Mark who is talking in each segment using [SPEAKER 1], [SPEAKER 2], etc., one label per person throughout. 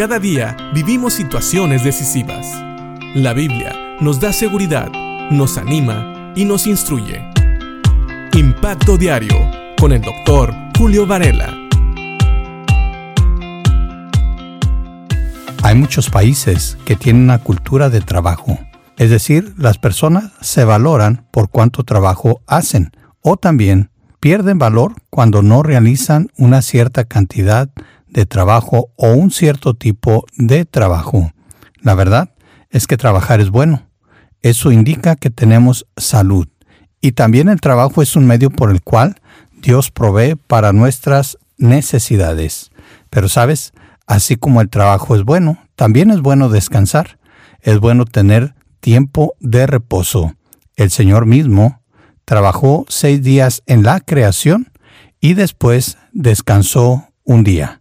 [SPEAKER 1] Cada día vivimos situaciones decisivas. La Biblia nos da seguridad, nos anima y nos instruye. Impacto Diario con el doctor Julio Varela.
[SPEAKER 2] Hay muchos países que tienen una cultura de trabajo. Es decir, las personas se valoran por cuánto trabajo hacen o también pierden valor cuando no realizan una cierta cantidad de trabajo o un cierto tipo de trabajo. La verdad es que trabajar es bueno. Eso indica que tenemos salud. Y también el trabajo es un medio por el cual Dios provee para nuestras necesidades. Pero sabes, así como el trabajo es bueno, también es bueno descansar. Es bueno tener tiempo de reposo. El Señor mismo trabajó seis días en la creación y después descansó un día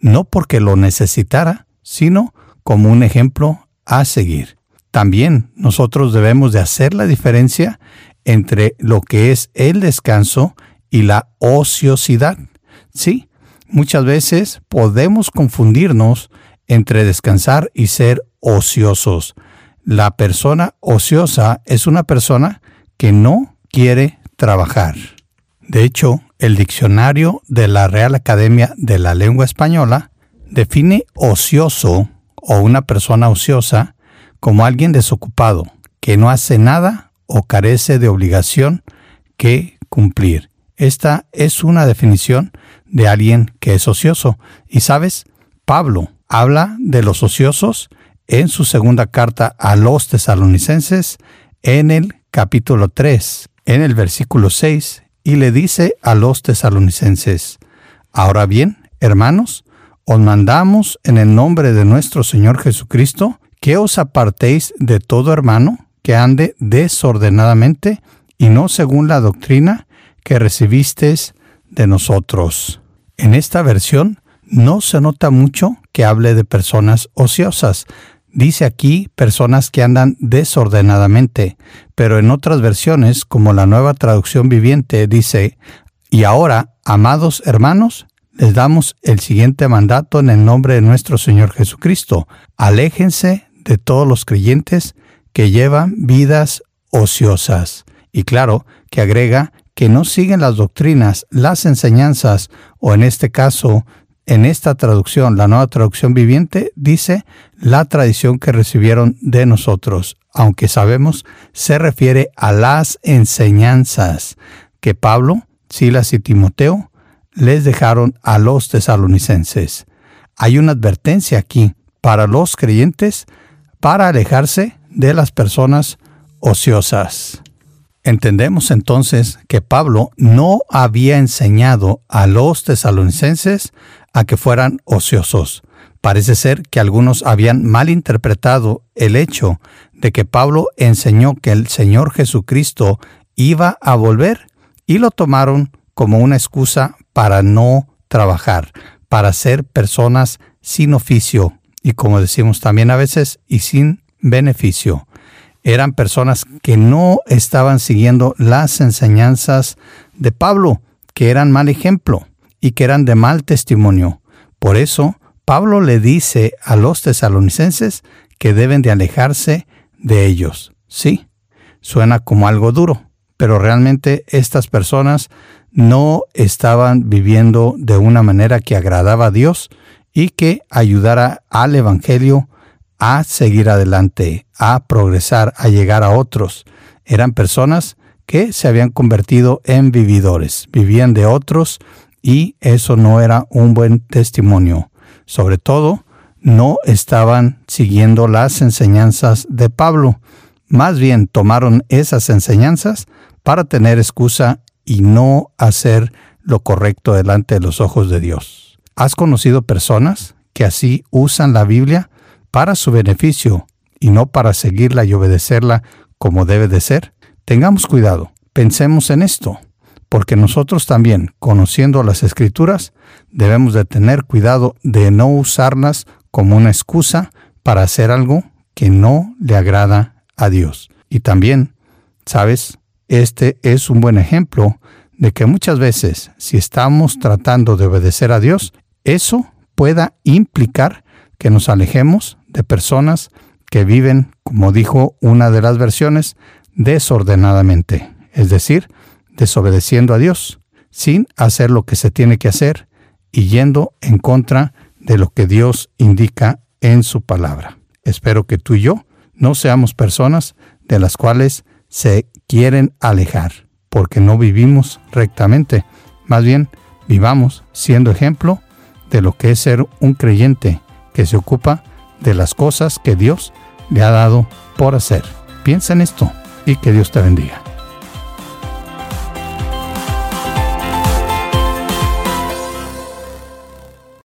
[SPEAKER 2] no porque lo necesitara, sino como un ejemplo a seguir. También nosotros debemos de hacer la diferencia entre lo que es el descanso y la ociosidad. Sí, muchas veces podemos confundirnos entre descansar y ser ociosos. La persona ociosa es una persona que no quiere trabajar. De hecho, el diccionario de la Real Academia de la Lengua Española define ocioso o una persona ociosa como alguien desocupado, que no hace nada o carece de obligación que cumplir. Esta es una definición de alguien que es ocioso. Y sabes, Pablo habla de los ociosos en su segunda carta a los tesalonicenses en el capítulo 3, en el versículo 6 y le dice a los tesalonicenses, Ahora bien, hermanos, os mandamos en el nombre de nuestro Señor Jesucristo que os apartéis de todo hermano que ande desordenadamente y no según la doctrina que recibisteis de nosotros. En esta versión no se nota mucho que hable de personas ociosas, Dice aquí personas que andan desordenadamente, pero en otras versiones, como la nueva traducción viviente, dice, y ahora, amados hermanos, les damos el siguiente mandato en el nombre de nuestro Señor Jesucristo. Aléjense de todos los creyentes que llevan vidas ociosas. Y claro, que agrega que no siguen las doctrinas, las enseñanzas, o en este caso, en esta traducción, la nueva traducción viviente, dice la tradición que recibieron de nosotros, aunque sabemos se refiere a las enseñanzas que Pablo, Silas y Timoteo les dejaron a los tesalonicenses. Hay una advertencia aquí para los creyentes para alejarse de las personas ociosas. Entendemos entonces que Pablo no había enseñado a los tesalonicenses a que fueran ociosos. Parece ser que algunos habían malinterpretado el hecho de que Pablo enseñó que el Señor Jesucristo iba a volver y lo tomaron como una excusa para no trabajar, para ser personas sin oficio y como decimos también a veces, y sin beneficio. Eran personas que no estaban siguiendo las enseñanzas de Pablo, que eran mal ejemplo y que eran de mal testimonio. Por eso, Pablo le dice a los tesalonicenses que deben de alejarse de ellos. Sí, suena como algo duro, pero realmente estas personas no estaban viviendo de una manera que agradaba a Dios y que ayudara al Evangelio a seguir adelante, a progresar, a llegar a otros. Eran personas que se habían convertido en vividores, vivían de otros y eso no era un buen testimonio. Sobre todo, no estaban siguiendo las enseñanzas de Pablo. Más bien tomaron esas enseñanzas para tener excusa y no hacer lo correcto delante de los ojos de Dios. ¿Has conocido personas que así usan la Biblia para su beneficio y no para seguirla y obedecerla como debe de ser? Tengamos cuidado, pensemos en esto porque nosotros también, conociendo las escrituras, debemos de tener cuidado de no usarlas como una excusa para hacer algo que no le agrada a Dios. Y también, sabes, este es un buen ejemplo de que muchas veces, si estamos tratando de obedecer a Dios, eso pueda implicar que nos alejemos de personas que viven, como dijo una de las versiones, desordenadamente, es decir, desobedeciendo a Dios, sin hacer lo que se tiene que hacer y yendo en contra de lo que Dios indica en su palabra. Espero que tú y yo no seamos personas de las cuales se quieren alejar, porque no vivimos rectamente. Más bien, vivamos siendo ejemplo de lo que es ser un creyente que se ocupa de las cosas que Dios le ha dado por hacer. Piensa en esto y que Dios te bendiga.